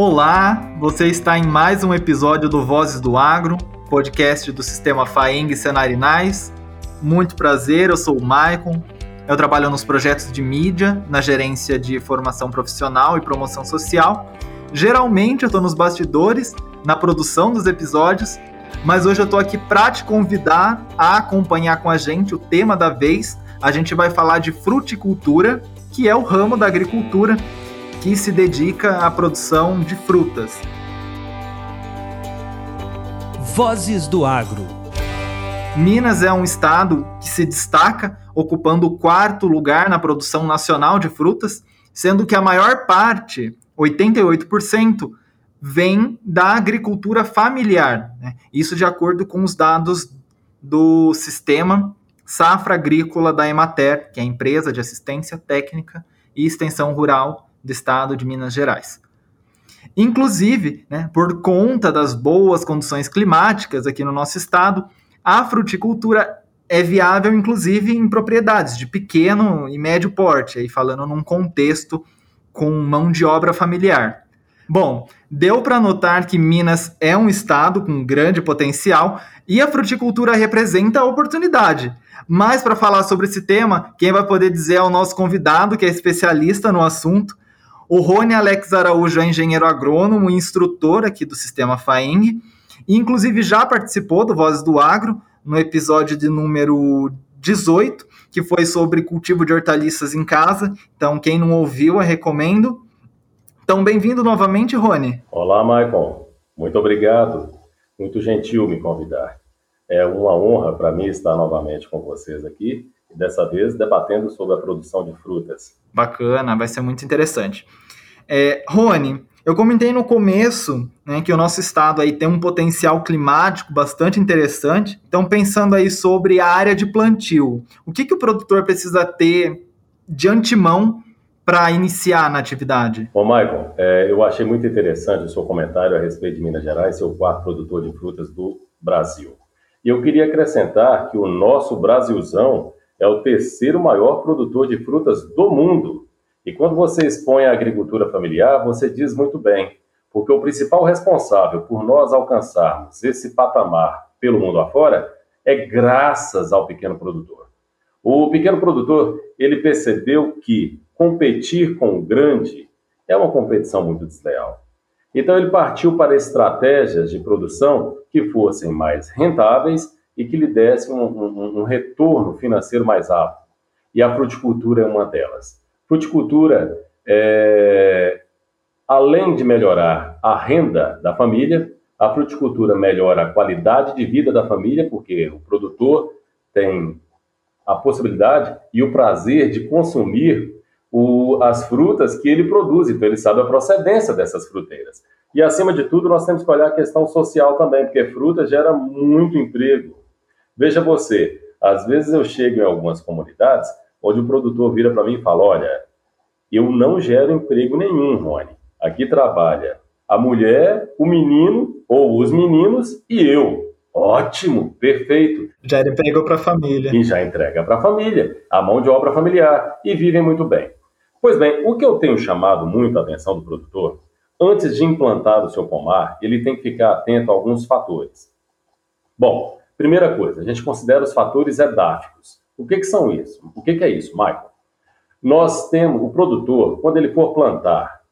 Olá, você está em mais um episódio do Vozes do Agro, podcast do sistema FAENG Senarinais. Muito prazer, eu sou o Maicon. Eu trabalho nos projetos de mídia, na gerência de formação profissional e promoção social. Geralmente eu estou nos bastidores, na produção dos episódios, mas hoje eu estou aqui para te convidar a acompanhar com a gente o tema da vez. A gente vai falar de fruticultura, que é o ramo da agricultura que se dedica à produção de frutas. Vozes do Agro. Minas é um estado que se destaca, ocupando o quarto lugar na produção nacional de frutas, sendo que a maior parte, 88%, vem da agricultura familiar. Né? Isso de acordo com os dados do sistema Safra Agrícola da Emater, que é a empresa de assistência técnica e extensão rural do estado de Minas Gerais. Inclusive, né, por conta das boas condições climáticas aqui no nosso estado, a fruticultura é viável, inclusive, em propriedades de pequeno e médio porte, aí falando num contexto com mão de obra familiar. Bom, deu para notar que Minas é um estado com grande potencial e a fruticultura representa a oportunidade. Mas para falar sobre esse tema, quem vai poder dizer é o nosso convidado, que é especialista no assunto. O Rony Alex Araújo é engenheiro agrônomo e instrutor aqui do sistema FAENG, e inclusive já participou do Vozes do Agro no episódio de número 18, que foi sobre cultivo de hortaliças em casa. Então, quem não ouviu, eu recomendo. Então, bem-vindo novamente, Rony. Olá, Michael. Muito obrigado. Muito gentil me convidar. É uma honra para mim estar novamente com vocês aqui dessa vez debatendo sobre a produção de frutas. Bacana, vai ser muito interessante. É, Rony, eu comentei no começo né, que o nosso estado aí tem um potencial climático bastante interessante. Então, pensando aí sobre a área de plantio, o que, que o produtor precisa ter de antemão para iniciar na atividade? Bom, Michael, é, eu achei muito interessante o seu comentário a respeito de Minas Gerais, seu quarto produtor de frutas do Brasil. E eu queria acrescentar que o nosso Brasilzão é o terceiro maior produtor de frutas do mundo. E quando você expõe a agricultura familiar, você diz muito bem, porque o principal responsável por nós alcançarmos esse patamar pelo mundo afora é graças ao pequeno produtor. O pequeno produtor, ele percebeu que competir com o grande é uma competição muito desleal. Então ele partiu para estratégias de produção que fossem mais rentáveis e que lhe dessem um, um, um retorno financeiro mais alto. E a fruticultura é uma delas. Fruticultura, é, além de melhorar a renda da família, a fruticultura melhora a qualidade de vida da família, porque o produtor tem a possibilidade e o prazer de consumir o, as frutas que ele produz, então ele sabe a procedência dessas fruteiras. E acima de tudo, nós temos que olhar a questão social também, porque fruta gera muito emprego. Veja você, às vezes eu chego em algumas comunidades onde o produtor vira para mim e fala: Olha, eu não gero emprego nenhum, Rony. Aqui trabalha a mulher, o menino ou os meninos e eu. Ótimo, perfeito. Já emprego para a família. E já entrega para a família, a mão de obra familiar, e vivem muito bem. Pois bem, o que eu tenho chamado muito a atenção do produtor, antes de implantar o seu pomar, ele tem que ficar atento a alguns fatores. Bom, primeira coisa, a gente considera os fatores edáficos. O que, que são isso? O que, que é isso, Michael? Nós temos, o produtor, quando ele for plantar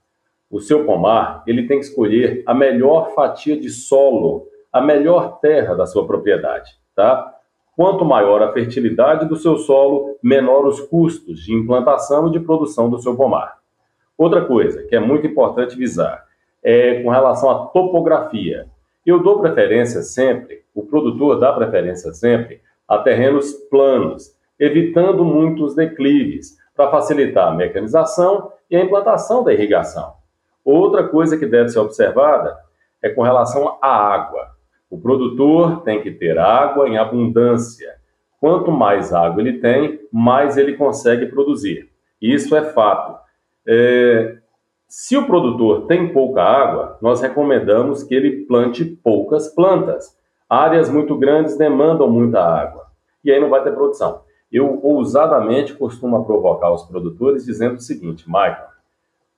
o seu pomar, ele tem que escolher a melhor fatia de solo, a melhor terra da sua propriedade, tá? Quanto maior a fertilidade do seu solo, menor os custos de implantação e de produção do seu pomar. Outra coisa que é muito importante visar é com relação à topografia. Eu dou preferência sempre, o produtor dá preferência sempre a terrenos planos, evitando muitos declives, para facilitar a mecanização e a implantação da irrigação. Outra coisa que deve ser observada é com relação à água. O produtor tem que ter água em abundância. Quanto mais água ele tem, mais ele consegue produzir. Isso é fato. É, se o produtor tem pouca água, nós recomendamos que ele plante poucas plantas. Áreas muito grandes demandam muita água e aí não vai ter produção. Eu ousadamente costumo provocar os produtores dizendo o seguinte, Michael,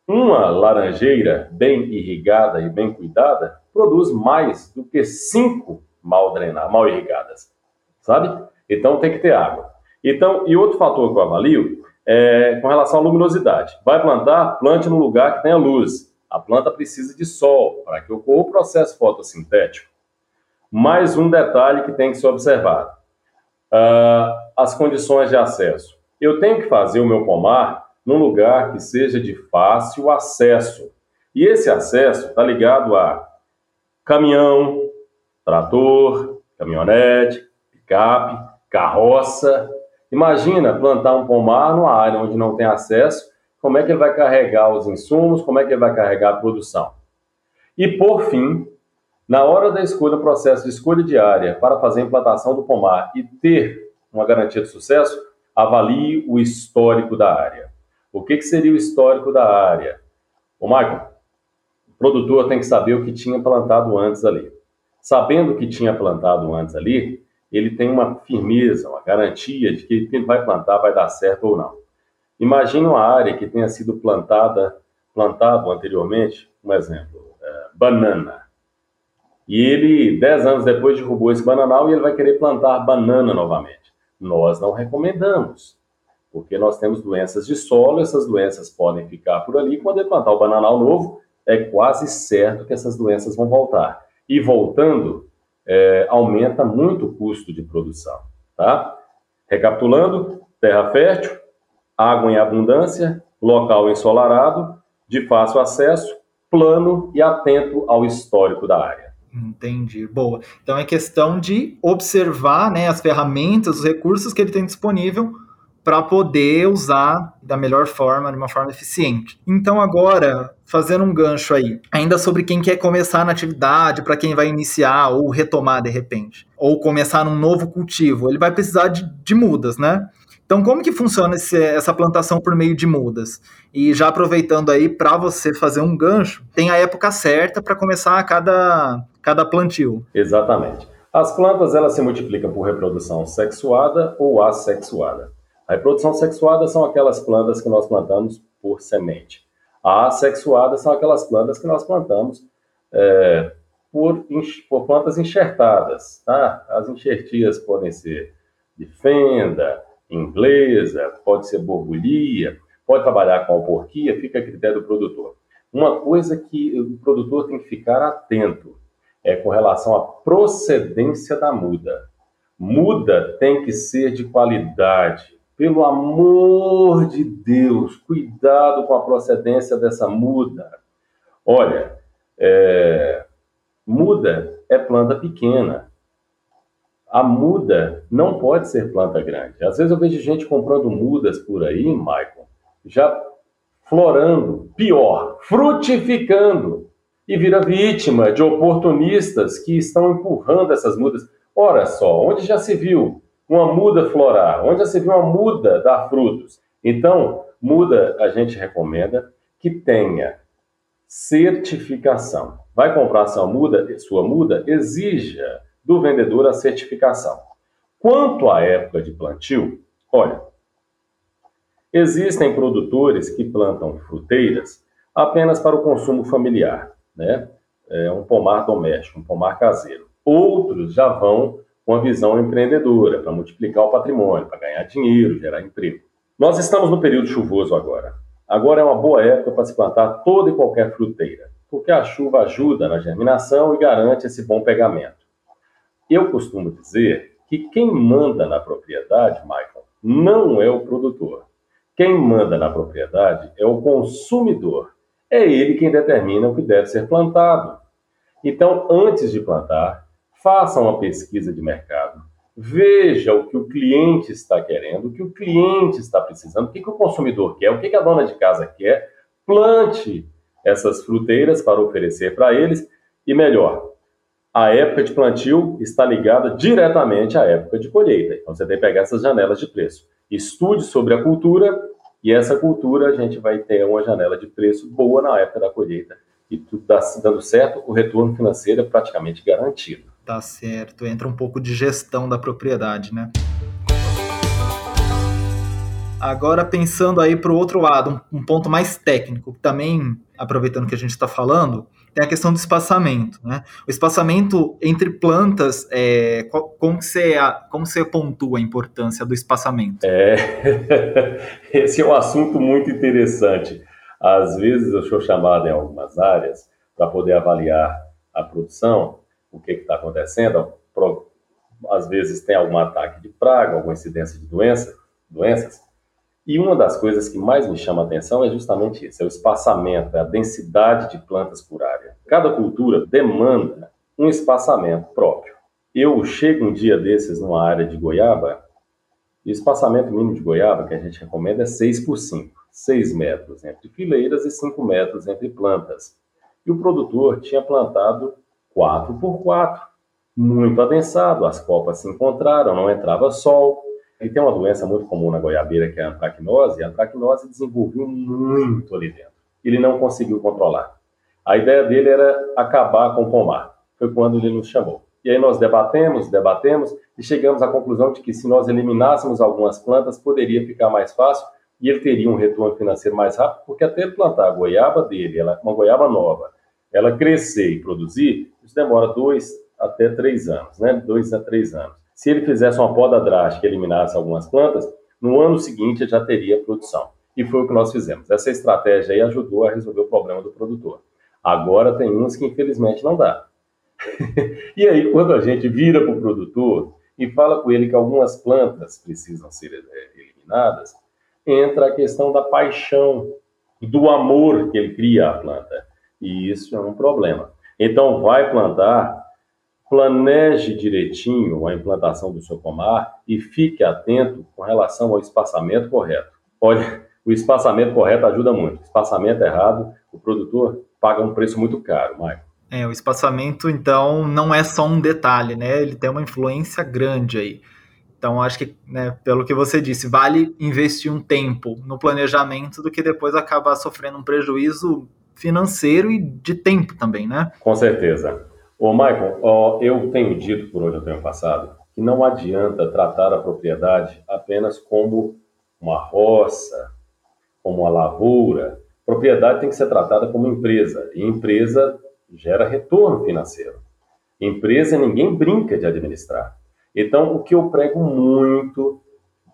uma laranjeira bem irrigada e bem cuidada produz mais do que cinco mal drenadas, mal irrigadas, sabe? Então tem que ter água. Então, e outro fator que eu avalio é com relação à luminosidade. Vai plantar, plante no lugar que tenha luz. A planta precisa de sol para que ocorra o processo fotossintético. Mais um detalhe que tem que ser observado: uh, as condições de acesso. Eu tenho que fazer o meu pomar num lugar que seja de fácil acesso. E esse acesso está ligado a caminhão, trator, caminhonete, picape, carroça. Imagina plantar um pomar numa área onde não tem acesso, como é que ele vai carregar os insumos, como é que ele vai carregar a produção. E por fim, na hora da escolha, o processo de escolha de área para fazer a implantação do pomar e ter uma garantia de sucesso, avalie o histórico da área. O que, que seria o histórico da área? O Michael, o produtor tem que saber o que tinha plantado antes ali. Sabendo o que tinha plantado antes ali, ele tem uma firmeza, uma garantia de que ele vai plantar vai dar certo ou não. Imagine uma área que tenha sido plantada, plantado anteriormente, um exemplo, é, banana. E ele, dez anos depois, derrubou esse bananal e ele vai querer plantar banana novamente. Nós não recomendamos, porque nós temos doenças de solo, essas doenças podem ficar por ali. Quando ele plantar o bananal novo, é quase certo que essas doenças vão voltar. E voltando, é, aumenta muito o custo de produção. Tá? Recapitulando: terra fértil, água em abundância, local ensolarado, de fácil acesso, plano e atento ao histórico da área. Entendi, boa. Então é questão de observar né, as ferramentas, os recursos que ele tem disponível para poder usar da melhor forma, de uma forma eficiente. Então agora, fazendo um gancho aí, ainda sobre quem quer começar na atividade, para quem vai iniciar ou retomar de repente, ou começar num novo cultivo, ele vai precisar de, de mudas, né? Então, como que funciona esse, essa plantação por meio de mudas? E já aproveitando aí para você fazer um gancho, tem a época certa para começar cada, cada plantio. Exatamente. As plantas elas se multiplicam por reprodução sexuada ou assexuada. A reprodução sexuada são aquelas plantas que nós plantamos por semente. A assexuada são aquelas plantas que nós plantamos é, por, por, plantas enxertadas. Tá? As enxertias podem ser de fenda, inglesa, pode ser borbulhia, pode trabalhar com alporquia, fica a critério do produtor. Uma coisa que o produtor tem que ficar atento é com relação à procedência da muda. Muda tem que ser de qualidade, pelo amor de Deus, cuidado com a procedência dessa muda. Olha, é, muda é planta pequena. A muda não pode ser planta grande. Às vezes eu vejo gente comprando mudas por aí, Michael, já florando, pior, frutificando, e vira vítima de oportunistas que estão empurrando essas mudas. Ora só, onde já se viu uma muda florar, onde você viu uma muda dar frutos. Então, muda a gente recomenda que tenha certificação. Vai comprar sua muda, sua muda, exija do vendedor a certificação. Quanto à época de plantio, olha, existem produtores que plantam fruteiras apenas para o consumo familiar, né? É um pomar doméstico, um pomar caseiro. Outros já vão com a visão empreendedora, para multiplicar o patrimônio, para ganhar dinheiro, gerar emprego. Nós estamos no período chuvoso agora. Agora é uma boa época para se plantar toda e qualquer fruteira, porque a chuva ajuda na germinação e garante esse bom pegamento. Eu costumo dizer que quem manda na propriedade, Michael, não é o produtor. Quem manda na propriedade é o consumidor. É ele quem determina o que deve ser plantado. Então, antes de plantar, faça uma pesquisa de mercado, veja o que o cliente está querendo, o que o cliente está precisando, o que, que o consumidor quer, o que, que a dona de casa quer, plante essas fruteiras para oferecer para eles e melhor, a época de plantio está ligada diretamente à época de colheita. Então você tem que pegar essas janelas de preço. Estude sobre a cultura e essa cultura a gente vai ter uma janela de preço boa na época da colheita e tudo dando certo, o retorno financeiro é praticamente garantido. Tá certo. Entra um pouco de gestão da propriedade, né? Agora, pensando aí para o outro lado, um, um, ponto mais técnico, também aproveitando que a gente está falando, tem a questão do espaçamento. Né? O espaçamento entre plantas, é, como, você, como você pontua a importância do espaçamento? É, esse é um assunto muito interessante. Às vezes eu sou chamado em algumas áreas para poder avaliar a produção, o que está acontecendo. Às vezes tem algum ataque de praga, alguma incidência de doença, doenças. E uma das coisas que mais me chama a atenção é justamente isso: é o espaçamento, é a densidade de plantas por área. Cada cultura demanda um espaçamento próprio. Eu chego um dia desses numa área de goiaba, e o espaçamento mínimo de goiaba que a gente recomenda é 6 por 5, 6 metros entre fileiras e 5 metros entre plantas. E o produtor tinha plantado 4 por 4, muito adensado, as copas se encontraram, não entrava sol. E tem uma doença muito comum na goiabeira que é a antracnose, e a antracnose desenvolveu muito ali dentro. Ele não conseguiu controlar. A ideia dele era acabar com o pomar. Foi quando ele nos chamou. E aí nós debatemos, debatemos e chegamos à conclusão de que se nós eliminássemos algumas plantas, poderia ficar mais fácil e ele teria um retorno financeiro mais rápido, porque até plantar a goiaba dele, ela, uma goiaba nova, ela crescer e produzir, isso demora dois até três anos, né? Dois a três anos. Se ele fizesse uma poda drástica e eliminasse algumas plantas, no ano seguinte já teria produção. E foi o que nós fizemos. Essa estratégia aí ajudou a resolver o problema do produtor. Agora tem uns que infelizmente não dá. e aí, quando a gente vira para o produtor e fala com ele que algumas plantas precisam ser é, eliminadas, entra a questão da paixão, do amor que ele cria à planta. E isso é um problema. Então, vai plantar, planeje direitinho a implantação do seu pomar e fique atento com relação ao espaçamento correto. Olha, o espaçamento correto ajuda muito. Espaçamento errado, o produtor paga um preço muito caro, Maicon. É, o espaçamento, então, não é só um detalhe, né? Ele tem uma influência grande aí. Então, acho que, né, pelo que você disse, vale investir um tempo no planejamento do que depois acabar sofrendo um prejuízo financeiro e de tempo também, né? Com certeza. Ô, Michael, ó, eu tenho dito por onde eu tenho passado que não adianta tratar a propriedade apenas como uma roça, como uma lavoura. Propriedade tem que ser tratada como empresa, e empresa gera retorno financeiro. Empresa ninguém brinca de administrar. Então, o que eu prego muito,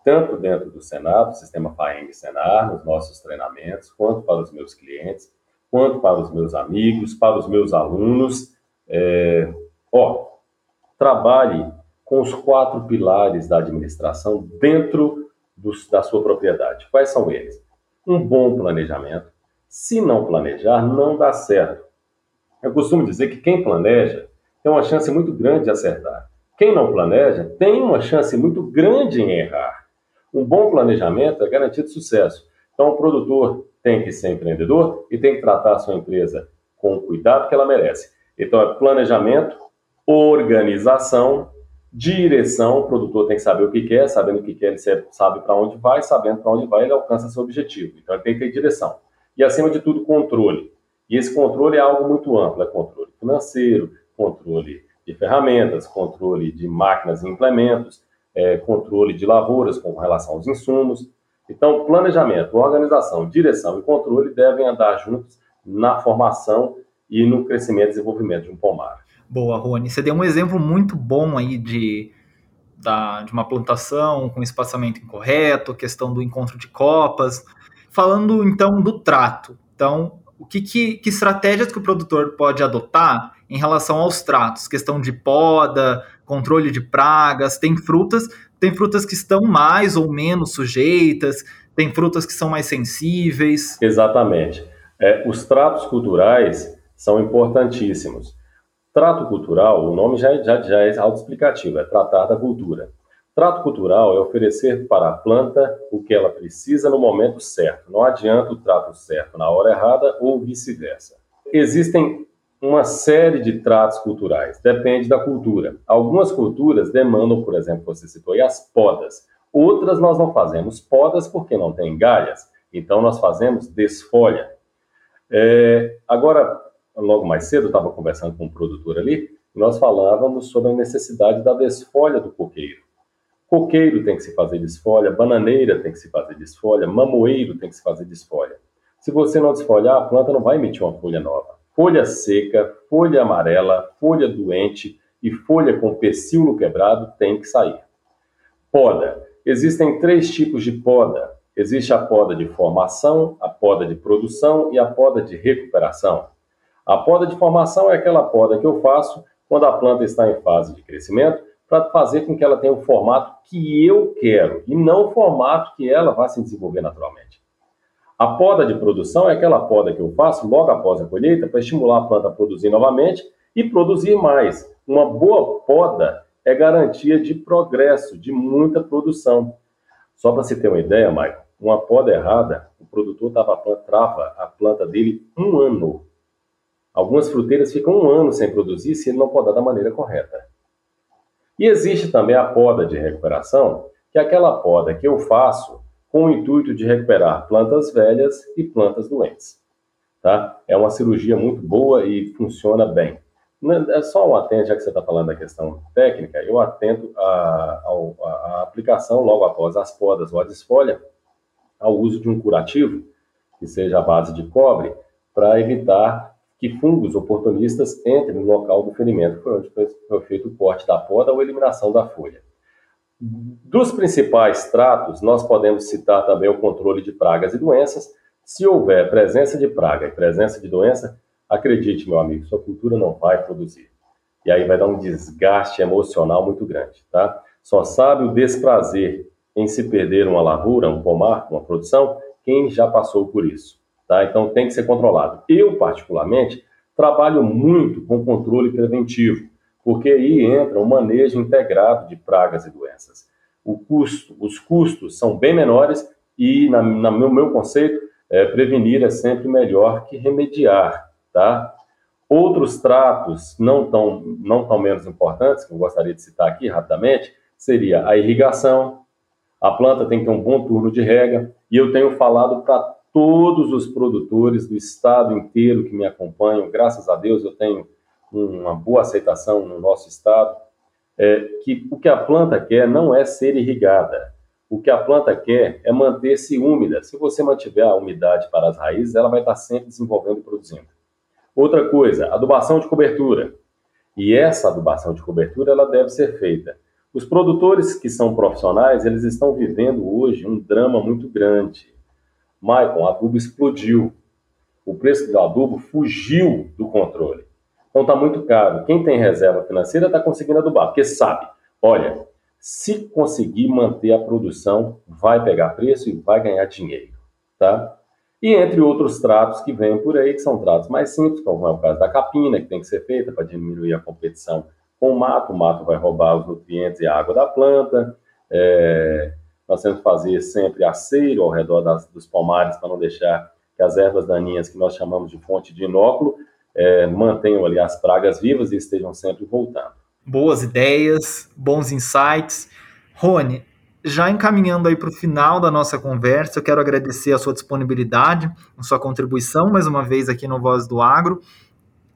tanto dentro do Senado, sistema FAENG Senar, nos nossos treinamentos, quanto para os meus clientes, quanto para os meus amigos, para os meus alunos, é, ó, trabalhe com os quatro pilares da administração dentro dos, da sua propriedade. Quais são eles? Um bom planejamento. Se não planejar, não dá certo. Eu costumo dizer que quem planeja tem uma chance muito grande de acertar. Quem não planeja tem uma chance muito grande em errar. Um bom planejamento é garantido sucesso. Então, o produtor tem que ser empreendedor e tem que tratar a sua empresa com o cuidado que ela merece. Então, é planejamento, organização, direção. O produtor tem que saber o que quer, sabendo o que quer, ele sabe para onde vai, sabendo para onde vai, ele alcança seu objetivo. Então, ele tem que ter direção. E, acima de tudo, controle. E esse controle é algo muito amplo, é controle financeiro, controle de ferramentas, controle de máquinas e implementos, é, controle de lavouras com relação aos insumos. Então, planejamento, organização, direção e controle devem andar juntos na formação e no crescimento e desenvolvimento de um pomar. Boa, Rony. Você deu um exemplo muito bom aí de, da, de uma plantação com espaçamento incorreto, questão do encontro de copas. Falando então do trato. Então, o que, que, que estratégias que o produtor pode adotar em relação aos tratos, questão de poda, controle de pragas, tem frutas, tem frutas que estão mais ou menos sujeitas, tem frutas que são mais sensíveis. Exatamente. É, os tratos culturais são importantíssimos. Trato cultural, o nome já, já, já é autoexplicativo, é tratar da cultura. Trato cultural é oferecer para a planta o que ela precisa no momento certo. Não adianta o trato certo na hora errada ou vice-versa. Existem uma série de tratos culturais, depende da cultura. Algumas culturas demandam, por exemplo, você citou aí, as podas. Outras nós não fazemos podas porque não tem galhas, então nós fazemos desfolha. É, agora, logo mais cedo, eu estava conversando com um produtor ali, nós falávamos sobre a necessidade da desfolha do coqueiro. Coqueiro tem que se fazer desfolha, bananeira tem que se fazer desfolha, mamoeiro tem que se fazer desfolha. Se você não desfolhar, a planta não vai emitir uma folha nova. Folha seca, folha amarela, folha doente e folha com pecíolo quebrado tem que sair. Poda. Existem três tipos de poda. Existe a poda de formação, a poda de produção e a poda de recuperação. A poda de formação é aquela poda que eu faço quando a planta está em fase de crescimento para fazer com que ela tenha o formato que eu quero e não o formato que ela vai se desenvolver naturalmente. A poda de produção é aquela poda que eu faço logo após a colheita para estimular a planta a produzir novamente e produzir mais. Uma boa poda é garantia de progresso, de muita produção. Só para se ter uma ideia, Michael, uma poda errada, o produtor tava, trava a planta dele um ano. Algumas fruteiras ficam um ano sem produzir se ele não podar da maneira correta. E existe também a poda de recuperação, que é aquela poda que eu faço com o intuito de recuperar plantas velhas e plantas doentes. Tá? É uma cirurgia muito boa e funciona bem. É só um atento, já que você está falando da questão técnica, eu atento à aplicação logo após as podas ou a desfolha, ao uso de um curativo, que seja a base de cobre, para evitar que fungos oportunistas entrem no local do ferimento, por onde foi feito o corte da poda ou eliminação da folha. Dos principais tratos, nós podemos citar também o controle de pragas e doenças. Se houver presença de praga e presença de doença, acredite, meu amigo, sua cultura não vai produzir. E aí vai dar um desgaste emocional muito grande, tá? Só sabe o desprazer em se perder uma lavoura, um pomar, uma produção, quem já passou por isso. Tá? Então tem que ser controlado. Eu, particularmente, trabalho muito com controle preventivo, porque aí entra um manejo integrado de pragas e doenças. O custo, os custos são bem menores e, na, na meu, meu conceito, é, prevenir é sempre melhor que remediar, tá? Outros tratos não tão, não tão menos importantes, que eu gostaria de citar aqui rapidamente, seria a irrigação. A planta tem que ter um bom turno de rega, e eu tenho falado para todos os produtores do estado inteiro que me acompanham. Graças a Deus eu tenho uma boa aceitação no nosso estado. É, que o que a planta quer não é ser irrigada. O que a planta quer é manter-se úmida. Se você mantiver a umidade para as raízes, ela vai estar sempre desenvolvendo e produzindo. Outra coisa, adubação de cobertura. E essa adubação de cobertura ela deve ser feita. Os produtores que são profissionais, eles estão vivendo hoje um drama muito grande Maicon, adubo explodiu. O preço do adubo fugiu do controle. Então está muito caro. Quem tem reserva financeira está conseguindo adubar, porque sabe, olha, se conseguir manter a produção, vai pegar preço e vai ganhar dinheiro, tá? E entre outros tratos que vêm por aí, que são tratos mais simples, como é o caso da capina, que tem que ser feita para diminuir a competição com o mato. O mato vai roubar os nutrientes e a água da planta. É, nós temos que fazer sempre aceiro ao redor das, dos pomares para não deixar que as ervas daninhas, que nós chamamos de fonte de inóculo, é, mantenham ali as pragas vivas e estejam sempre voltando. Boas ideias, bons insights. Rony, já encaminhando aí para o final da nossa conversa, eu quero agradecer a sua disponibilidade, a sua contribuição mais uma vez aqui no Voz do Agro.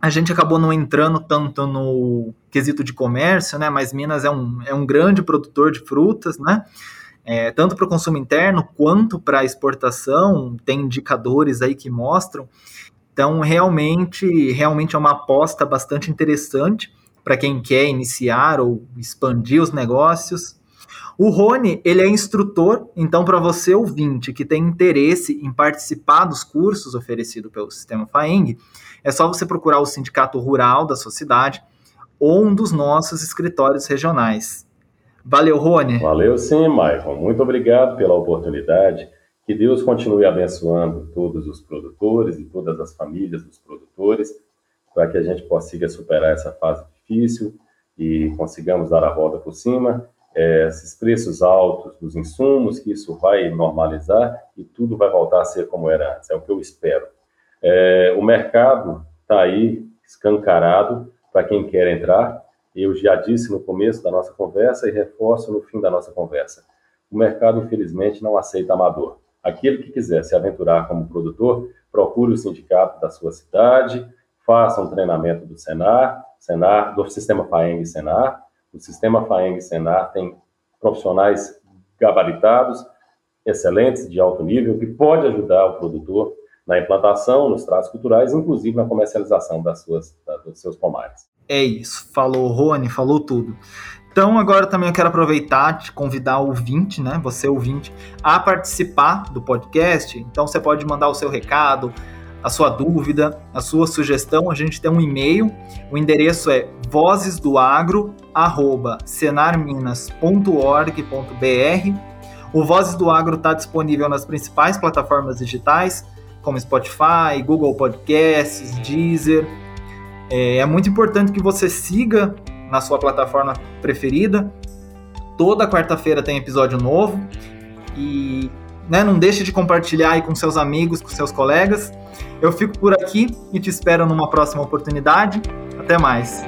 A gente acabou não entrando tanto no quesito de comércio, né? Mas Minas é um, é um grande produtor de frutas, né? é, tanto para o consumo interno quanto para a exportação, tem indicadores aí que mostram. Então, realmente, realmente é uma aposta bastante interessante para quem quer iniciar ou expandir os negócios. O Rony, ele é instrutor, então para você ouvinte que tem interesse em participar dos cursos oferecidos pelo Sistema FAENG, é só você procurar o sindicato rural da sua cidade ou um dos nossos escritórios regionais. Valeu, Rony. Valeu sim, Michael. Muito obrigado pela oportunidade. Que Deus continue abençoando todos os produtores e todas as famílias dos produtores, para que a gente consiga superar essa fase difícil e consigamos dar a volta por cima. É, esses preços altos dos insumos, que isso vai normalizar e tudo vai voltar a ser como era antes. É o que eu espero. É, o mercado está aí escancarado para quem quer entrar eu já disse no começo da nossa conversa e reforço no fim da nossa conversa. O mercado, infelizmente, não aceita amador. Aquele que quiser se aventurar como produtor, procure o sindicato da sua cidade, faça um treinamento do Senar, Senar do sistema FAENG Senar. O sistema FAENG Senar tem profissionais gabaritados, excelentes, de alto nível, que pode ajudar o produtor na implantação, nos tratos culturais, inclusive na comercialização das suas, dos seus pomares. É isso, falou Rony, falou tudo. Então agora também eu quero aproveitar de convidar o ouvinte, né, você ouvinte, a participar do podcast. Então você pode mandar o seu recado, a sua dúvida, a sua sugestão. A gente tem um e-mail, o endereço é vozesdoagro@senarminas.org.br. O Vozes do Agro está disponível nas principais plataformas digitais, como Spotify, Google Podcasts, Deezer. É, é muito importante que você siga na sua plataforma preferida. Toda quarta-feira tem episódio novo. E né, não deixe de compartilhar aí com seus amigos, com seus colegas. Eu fico por aqui e te espero numa próxima oportunidade. Até mais.